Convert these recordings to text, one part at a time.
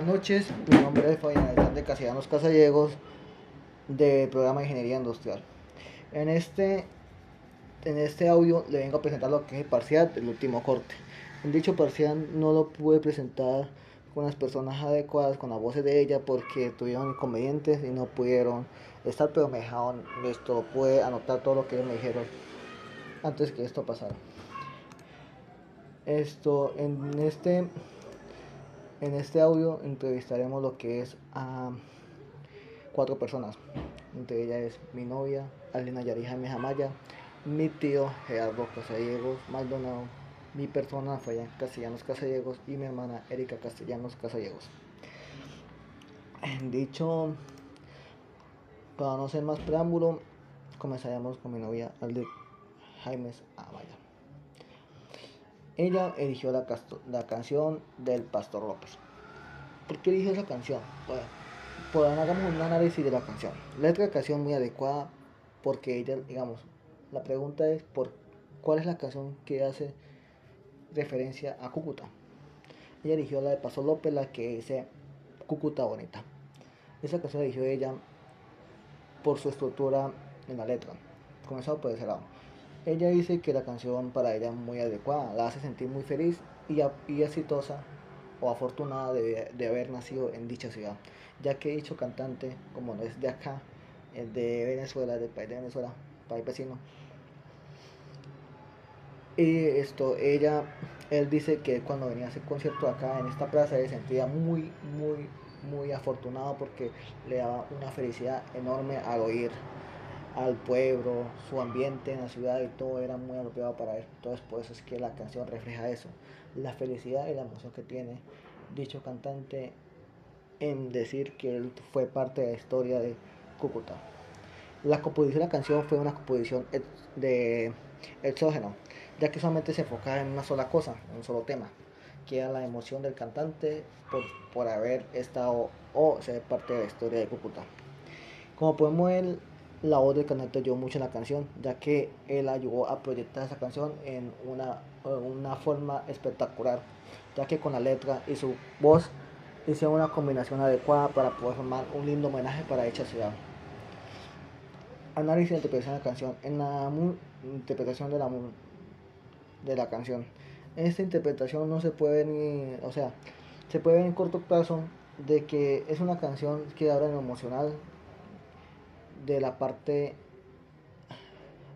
Buenas noches, mi nombre es Fabián de Castellanos Casallegos del programa de Ingeniería Industrial. En este, en este audio le vengo a presentar lo que es el parcial del último corte. En dicho parcial no lo pude presentar con las personas adecuadas, con las voces de ella, porque tuvieron inconvenientes y no pudieron estar, pero me dejaron, esto, pude anotar todo lo que ellos me dijeron antes que esto pasara. Esto, en este en este audio entrevistaremos lo que es a cuatro personas. Entre ellas es mi novia, Alina Yarija Mejamaya, mi tío Gerardo Casallegos Maldonado, mi persona Fabián Castellanos Casallegos y mi hermana Erika Castellanos Casallegos. Dicho, para no ser más preámbulo, comenzaremos con mi novia Alde Jaimes Amaya. Ella eligió la, la canción del Pastor López. ¿Por qué eligió esa canción? Bueno, hagamos un análisis de la canción. Letra de canción muy adecuada porque ella, digamos, la pregunta es por cuál es la canción que hace referencia a Cúcuta. Ella eligió la de Pastor López, la que dice Cúcuta Bonita. Esa canción la eligió ella por su estructura en la letra. Comenzado por ese lado. Ella dice que la canción para ella es muy adecuada, la hace sentir muy feliz y, y exitosa o afortunada de, de, haber nacido en dicha ciudad, ya que dicho cantante, como no es de acá, es de Venezuela, del país de Venezuela, país vecino. Y esto, ella, él dice que cuando venía a hacer concierto acá en esta plaza se sentía muy, muy, muy afortunado porque le daba una felicidad enorme al oír al pueblo, su ambiente en la ciudad y todo era muy apropiado para él. Entonces por eso es que la canción refleja eso, la felicidad y la emoción que tiene dicho cantante en decir que él fue parte de la historia de Cúcuta. La composición de la canción fue una composición de exógeno, ya que solamente se enfocaba en una sola cosa, en un solo tema, que era la emoción del cantante por, por haber estado o ser parte de la historia de Cúcuta. Como podemos ver, la voz del cantante ayudó mucho en la canción, ya que él ayudó a proyectar esa canción en una, una forma espectacular, ya que con la letra y su voz hicieron una combinación adecuada para poder formar un lindo homenaje para dicha ciudad. Análisis de interpretación de la canción. En la interpretación de la, de la canción. Esta interpretación no se puede ni, o sea, se puede ver en corto plazo de que es una canción que habla en emocional, de la parte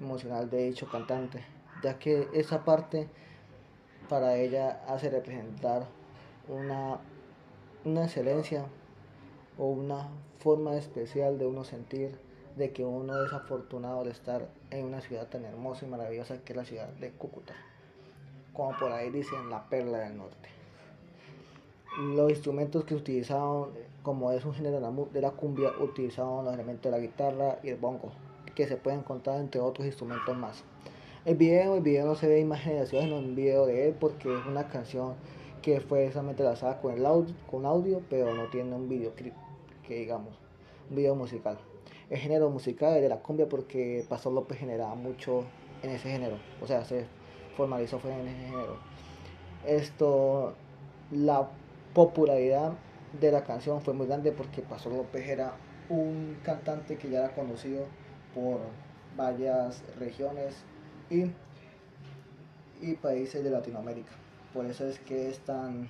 emocional de dicho cantante, ya que esa parte para ella hace representar una, una excelencia o una forma especial de uno sentir de que uno es afortunado de estar en una ciudad tan hermosa y maravillosa que es la ciudad de Cúcuta, como por ahí dicen la perla del norte. Los instrumentos que utilizaban como es un género de la cumbia, utilizaban los elementos de la guitarra y el bongo, que se pueden encontrar entre otros instrumentos más. El video, el video no se ve imágenes de sino un video de él, porque es una canción que fue solamente lanzada con el audio, con audio, pero no tiene un videoclip, que digamos, un video musical. El género musical es de la cumbia porque Pastor López generaba mucho en ese género, o sea, se formalizó fue en ese género. Esto, la popularidad de la canción fue muy grande porque Pastor López era un cantante que ya era conocido por varias regiones y, y países de Latinoamérica. Por eso es que es tan,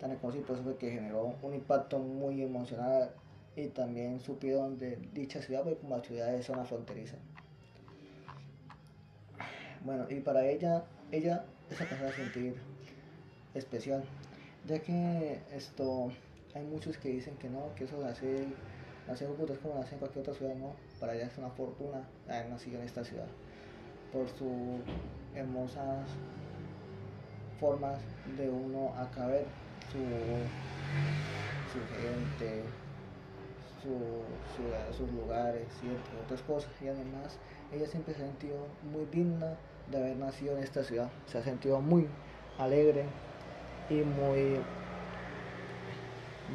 tan conocido, por eso fue que generó un impacto muy emocional y también supieron de dicha ciudad, porque como la ciudad es zona fronteriza. Bueno, y para ella, ella esa a sentir especial, ya que esto hay muchos que dicen que no, que eso nacer en Cúcuta es como nacer en cualquier otra ciudad, no. Para ella es una fortuna haber nacido en esta ciudad. Por sus hermosas formas de uno acá ver su, su gente, su, sus lugares y otras cosas. Y además, ella siempre se ha sentido muy digna de haber nacido en esta ciudad. Se ha sentido muy alegre y muy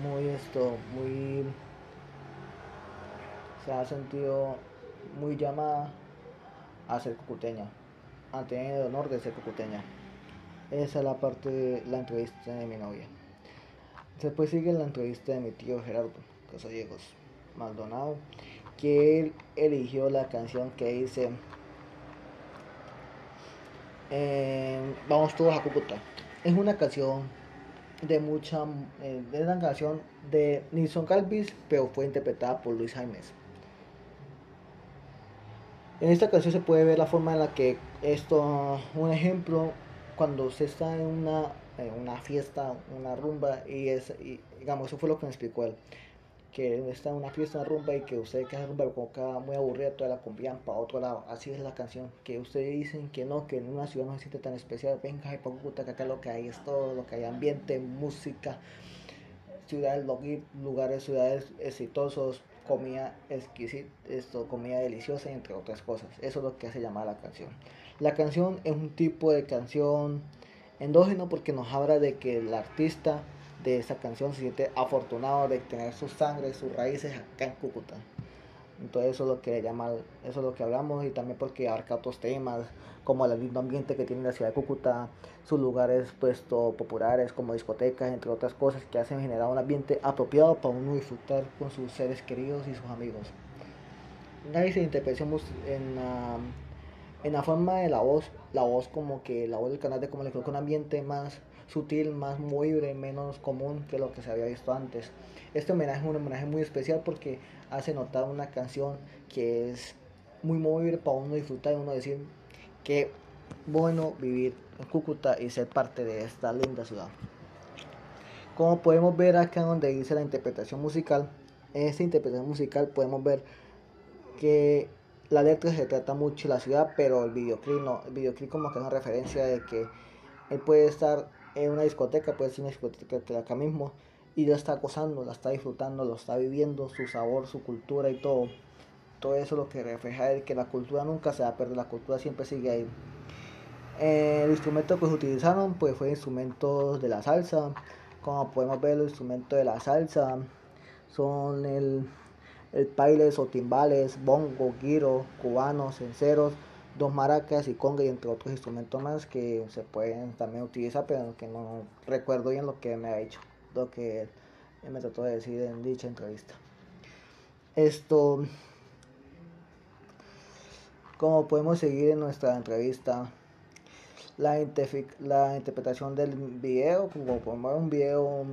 muy esto, muy se ha sentido muy llamada a ser cucuteña, a tener el honor de ser cucuteña. Esa es la parte de la entrevista de mi novia. Después sigue la entrevista de mi tío Gerardo Casallegos Maldonado, que él eligió la canción que dice eh, Vamos todos a Cúcuta. Es una canción de mucha. Eh, es una canción de Nilson Calvis, pero fue interpretada por Luis Jaimes. En esta canción se puede ver la forma en la que esto, un ejemplo, cuando usted está en una, una fiesta, una rumba, y es, y, digamos, eso fue lo que me explicó él que está en una fiesta, una rumba y que usted que rumba lo muy aburrida, toda la convían para otro lado. Así es la canción, que ustedes dicen que no, que en una ciudad no se siente tan especial. Venga, para Cúcuta, que acá lo que hay es todo, lo que hay ambiente, música, ciudades, lugares, ciudades exitosos, comida exquisita, esto, comida deliciosa, entre otras cosas. Eso es lo que hace llamar la canción. La canción es un tipo de canción endógeno porque nos habla de que el artista de esa canción se siente afortunado de tener su sangre, sus raíces acá en Cúcuta. Entonces eso es lo que llama, eso es lo que hablamos y también porque abarca otros temas como el lindo ambiente que tiene la ciudad de Cúcuta, sus lugares puesto populares como discotecas, entre otras cosas que hacen generar un ambiente apropiado para uno disfrutar con sus seres queridos y sus amigos. Nadie se interpretación en la, en la forma de la voz, la voz como que la voz del canal de como le coloca un ambiente más sutil, más movible, menos común que lo que se había visto antes. Este homenaje es un homenaje muy especial porque hace notar una canción que es muy movible para uno disfrutar y uno decir que bueno vivir en Cúcuta y ser parte de esta linda ciudad. Como podemos ver acá donde dice la interpretación musical, en esta interpretación musical podemos ver que la letra se trata mucho de la ciudad, pero el videoclip no, el videoclip como que es una referencia de que él puede estar en una discoteca, puede ser una discoteca que acá mismo, y lo está gozando, la está disfrutando, lo está viviendo, su sabor, su cultura y todo. Todo eso es lo que refleja es que la cultura nunca se va a perder, la cultura siempre sigue ahí. el instrumento que se utilizaron pues fue instrumentos de la salsa. Como podemos ver los instrumentos de la salsa son el, el pailes o timbales, bongo, guiro, cubanos, cenceros, dos maracas y conga y entre otros instrumentos más que se pueden también utilizar, pero que no recuerdo bien lo que me ha dicho, lo que me trató de decir en dicha entrevista. Esto, como podemos seguir en nuestra entrevista, la, la interpretación del video, como podemos ver un video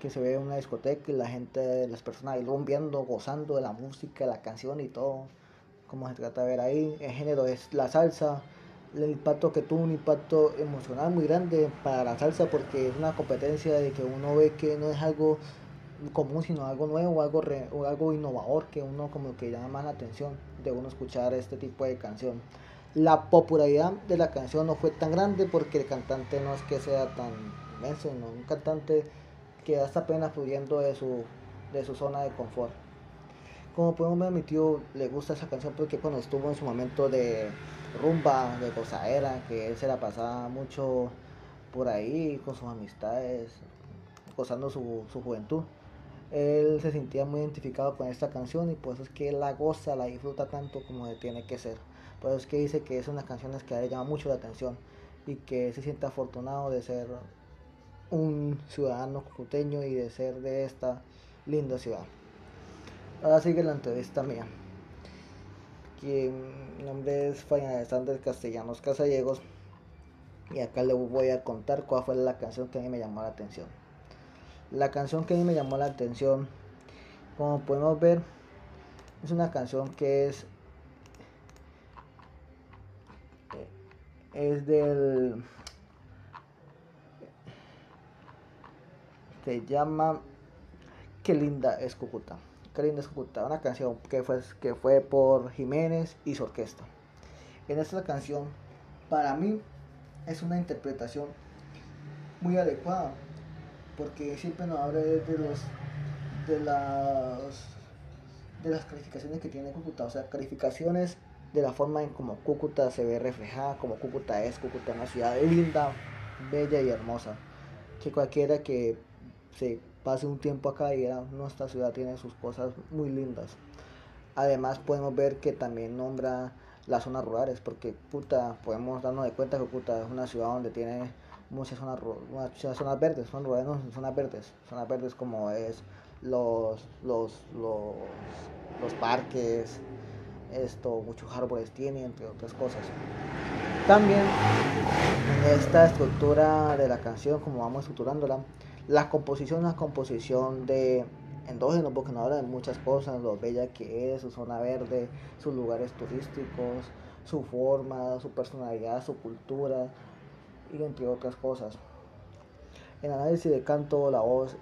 que se ve en una discoteca y la gente, las personas ahí lo viendo, gozando de la música, la canción y todo como se trata de ver ahí. El género es la salsa. El impacto que tuvo un impacto emocional muy grande para la salsa porque es una competencia de que uno ve que no es algo común sino algo nuevo algo o algo innovador que uno como que llama más la atención de uno escuchar este tipo de canción la popularidad de la canción no fue tan grande porque el cantante no es que sea tan inmenso sino un cantante que hasta apenas fluyendo de su de su zona de confort como podemos ver, mi tío le gusta esa canción porque cuando estuvo en su momento de rumba, de gozadera, que él se la pasaba mucho por ahí con sus amistades, gozando su, su juventud. Él se sentía muy identificado con esta canción y por eso es que él la goza, la disfruta tanto como tiene que ser. Por eso es que dice que es una canción que le llama mucho la atención y que se siente afortunado de ser un ciudadano cucuteño y de ser de esta linda ciudad. Ahora sigue la entrevista mía. mi nombre es Fabián Alexander Castellanos Casallegos. Y acá le voy a contar cuál fue la canción que a mí me llamó la atención. La canción que a mí me llamó la atención, como podemos ver, es una canción que es es del se llama Qué linda es Cúcuta una canción que fue, que fue por Jiménez y su orquesta. En esta canción, para mí, es una interpretación muy adecuada, porque siempre nos habla de los de las de las calificaciones que tiene Cúcuta, o sea, calificaciones de la forma en como Cúcuta se ve reflejada, como Cúcuta es, Cúcuta es una ciudad linda, bella y hermosa, que cualquiera que se pase un tiempo acá y nuestra ciudad tiene sus cosas muy lindas. Además podemos ver que también nombra las zonas rurales, porque puta, podemos darnos de cuenta que puta es una ciudad donde tiene muchas zonas, muchas zonas verdes, son zonas verdes, zonas verdes como es los, los, los, los parques, esto, muchos árboles tiene, entre otras cosas. También esta estructura de la canción, como vamos estructurándola, la composición es una composición de endógeno, porque no habla de muchas cosas, lo bella que es, su zona verde, sus lugares turísticos, su forma, su personalidad, su cultura, y entre otras cosas. El análisis de canto, la voz,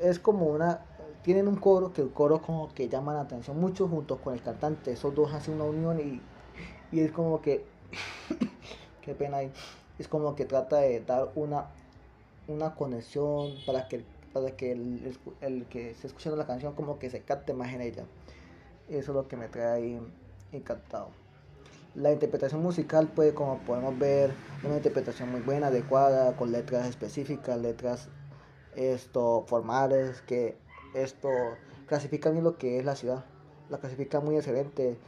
es como una tienen un coro que el coro como que llama la atención mucho junto con el cantante. Esos dos hacen una unión y, y es como que, qué pena ahí, es como que trata de dar una, una conexión para que, para que el, el, que esté escuchando la canción como que se capte más en ella. Eso es lo que me trae encantado. La interpretación musical, pues como podemos ver, una interpretación muy buena, adecuada, con letras específicas, letras esto formales que esto clasifica bien lo que es la ciudad. La clasifica muy excelente.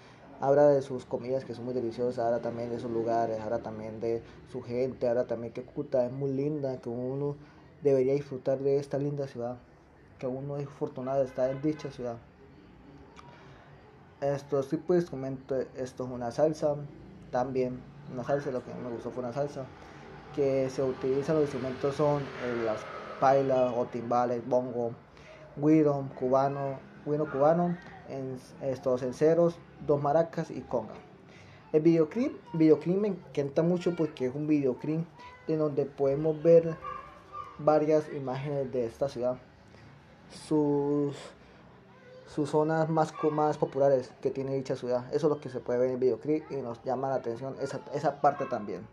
Habla de sus comidas que son muy deliciosas, habla también de sus lugares, habla también de su gente, habla también que Cúcuta es muy linda, que uno debería disfrutar de esta linda ciudad, que uno es afortunado de estar en dicha ciudad. Esto sí pues comento, esto es una salsa, también una salsa, lo que me gustó fue una salsa, que se utiliza, los instrumentos son eh, las pailas o timbales, bongo, guido cubano, guido cubano, en estos cenceros, dos maracas y conga. El videoclip, videoclip me encanta mucho porque es un videoclip de donde podemos ver varias imágenes de esta ciudad, sus, sus zonas más, más populares que tiene dicha ciudad. Eso es lo que se puede ver en el videoclip y nos llama la atención esa, esa parte también.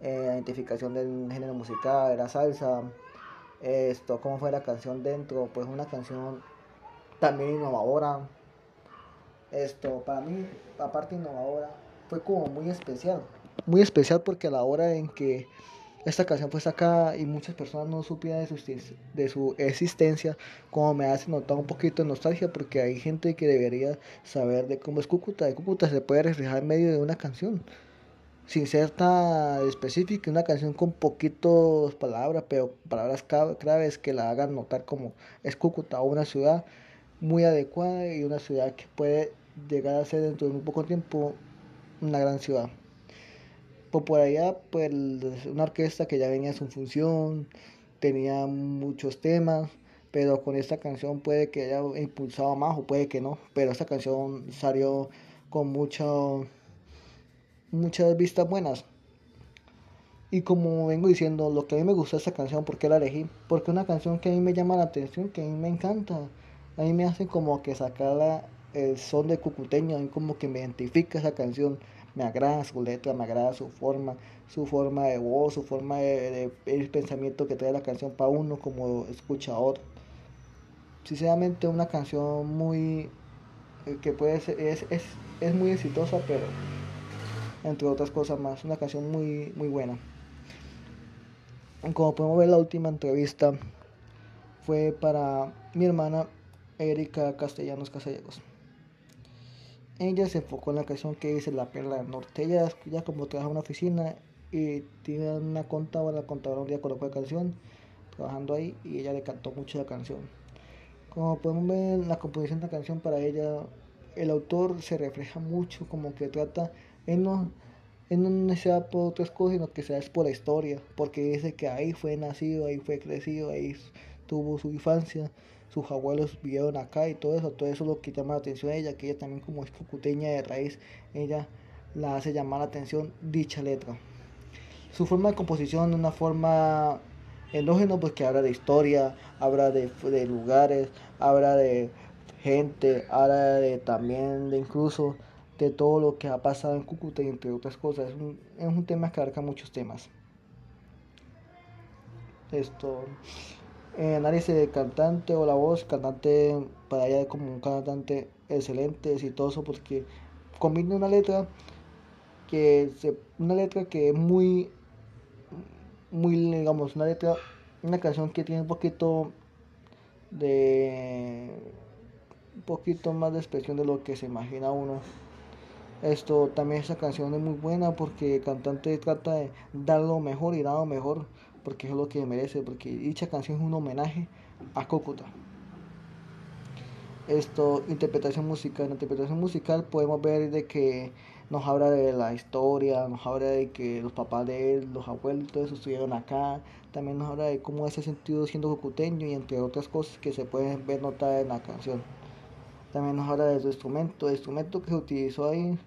Eh, identificación del género musical, la salsa, esto, cómo fue la canción dentro, pues una canción también innovadora. Esto, para mí, aparte innovadora, fue como muy especial. Muy especial porque a la hora en que esta canción fue sacada y muchas personas no supieran de su, de su existencia, como me hace notar un poquito de nostalgia porque hay gente que debería saber de cómo es Cúcuta. De Cúcuta se puede reflejar en medio de una canción sin ser tan específica, una canción con poquitos palabras, pero palabras claves que la hagan notar como es Cúcuta, una ciudad muy adecuada y una ciudad que puede llegar a ser dentro de muy poco tiempo una gran ciudad. Allá, pues una orquesta que ya venía en su función, tenía muchos temas, pero con esta canción puede que haya impulsado más o puede que no, pero esta canción salió con mucho muchas vistas buenas. Y como vengo diciendo, lo que a mí me gusta esta canción, ¿por qué la elegí? Porque es una canción que a mí me llama la atención, que a mí me encanta. A mí me hace como que sacar el son de cucuteño, mí como que me identifica esa canción. Me agrada su letra, me agrada su forma, su forma de voz, su forma de, el pensamiento que trae la canción para uno como escuchador. Sinceramente una canción muy eh, que puede ser, es, es, es muy exitosa, pero entre otras cosas más. Una canción muy, muy buena. Como podemos ver, la última entrevista fue para mi hermana Erika Castellanos Casallegos. Ella se enfocó en la canción que dice La Perla del Norte. Ella ya como trabaja en una oficina y tiene una contadora, la contadora un día colocó la canción trabajando ahí y ella le cantó mucho la canción. Como podemos ver, la composición de la canción para ella, el autor se refleja mucho, como que trata él no, él no se por otras cosas, sino que se por la historia, porque dice que ahí fue nacido, ahí fue crecido, ahí tuvo su infancia, sus abuelos vivieron acá y todo eso, todo eso es lo que llama la atención a ella, que ella también como es cucuteña de raíz, ella la hace llamar la atención dicha letra. Su forma de composición una forma endógeno porque habla de historia, habla de, de lugares, habla de gente, habla de también de incluso de todo lo que ha pasado en Cúcuta y entre otras cosas. Es un, es un tema que abarca muchos temas. Esto, eh, análisis de cantante o la voz, cantante para allá como un cantante excelente, exitoso, porque combina una letra que se, una letra que es muy, muy, digamos, una letra, una canción que tiene un poquito de un poquito más de expresión de lo que se imagina uno. Esto también esa canción es muy buena porque el cantante trata de dar lo mejor y dar lo mejor porque es lo que merece, porque dicha canción es un homenaje a Cúcuta. Esto, interpretación musical. En la interpretación musical podemos ver de que nos habla de la historia, nos habla de que los papás de él, los abuelos, todo eso estuvieron acá. También nos habla de cómo ese sentido siendo cucuteño y entre otras cosas que se pueden ver notadas en la canción. También nos habla de su instrumento. El instrumento que se utilizó ahí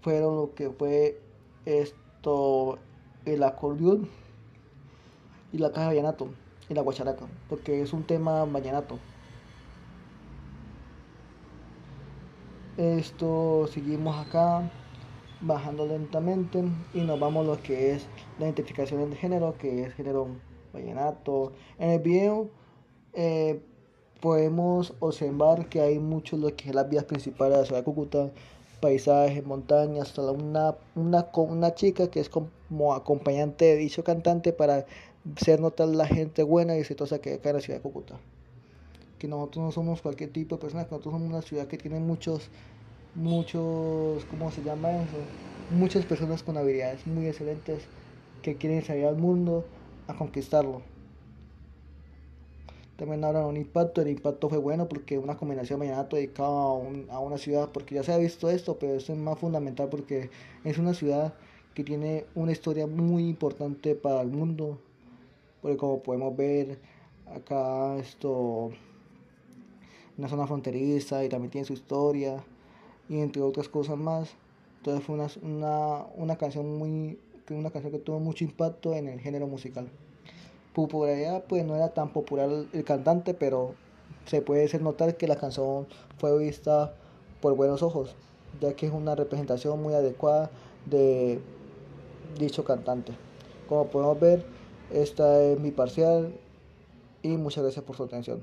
fueron lo que fue esto, el acordeón y la caja de vallenato y la guacharaca, porque es un tema vallenato. Esto seguimos acá bajando lentamente y nos vamos a lo que es la identificación de género, que es género vallenato. En el video eh, podemos observar que hay mucho lo que es las vías principales de la ciudad de Cúcuta, paisajes, montañas, hasta una, una, una chica que es como acompañante de dicho cantante para ser notar la gente buena y exitosa que hay acá en la ciudad de Cúcuta. Que nosotros no somos cualquier tipo de persona, que nosotros somos una ciudad que tiene muchos, muchos, ¿cómo se llama eso? Muchas personas con habilidades muy excelentes que quieren salir al mundo a conquistarlo. También hablan un impacto, el impacto fue bueno porque una combinación mañana dedicada a, a una ciudad, porque ya se ha visto esto, pero esto es más fundamental porque es una ciudad que tiene una historia muy importante para el mundo, porque como podemos ver acá esto una zona fronteriza y también tiene su historia y entre otras cosas más. Entonces fue una, una, una canción muy una canción que tuvo mucho impacto en el género musical. Popularidad pues no era tan popular el cantante pero se puede hacer notar que la canción fue vista por buenos ojos ya que es una representación muy adecuada de dicho cantante. Como podemos ver esta es mi parcial y muchas gracias por su atención.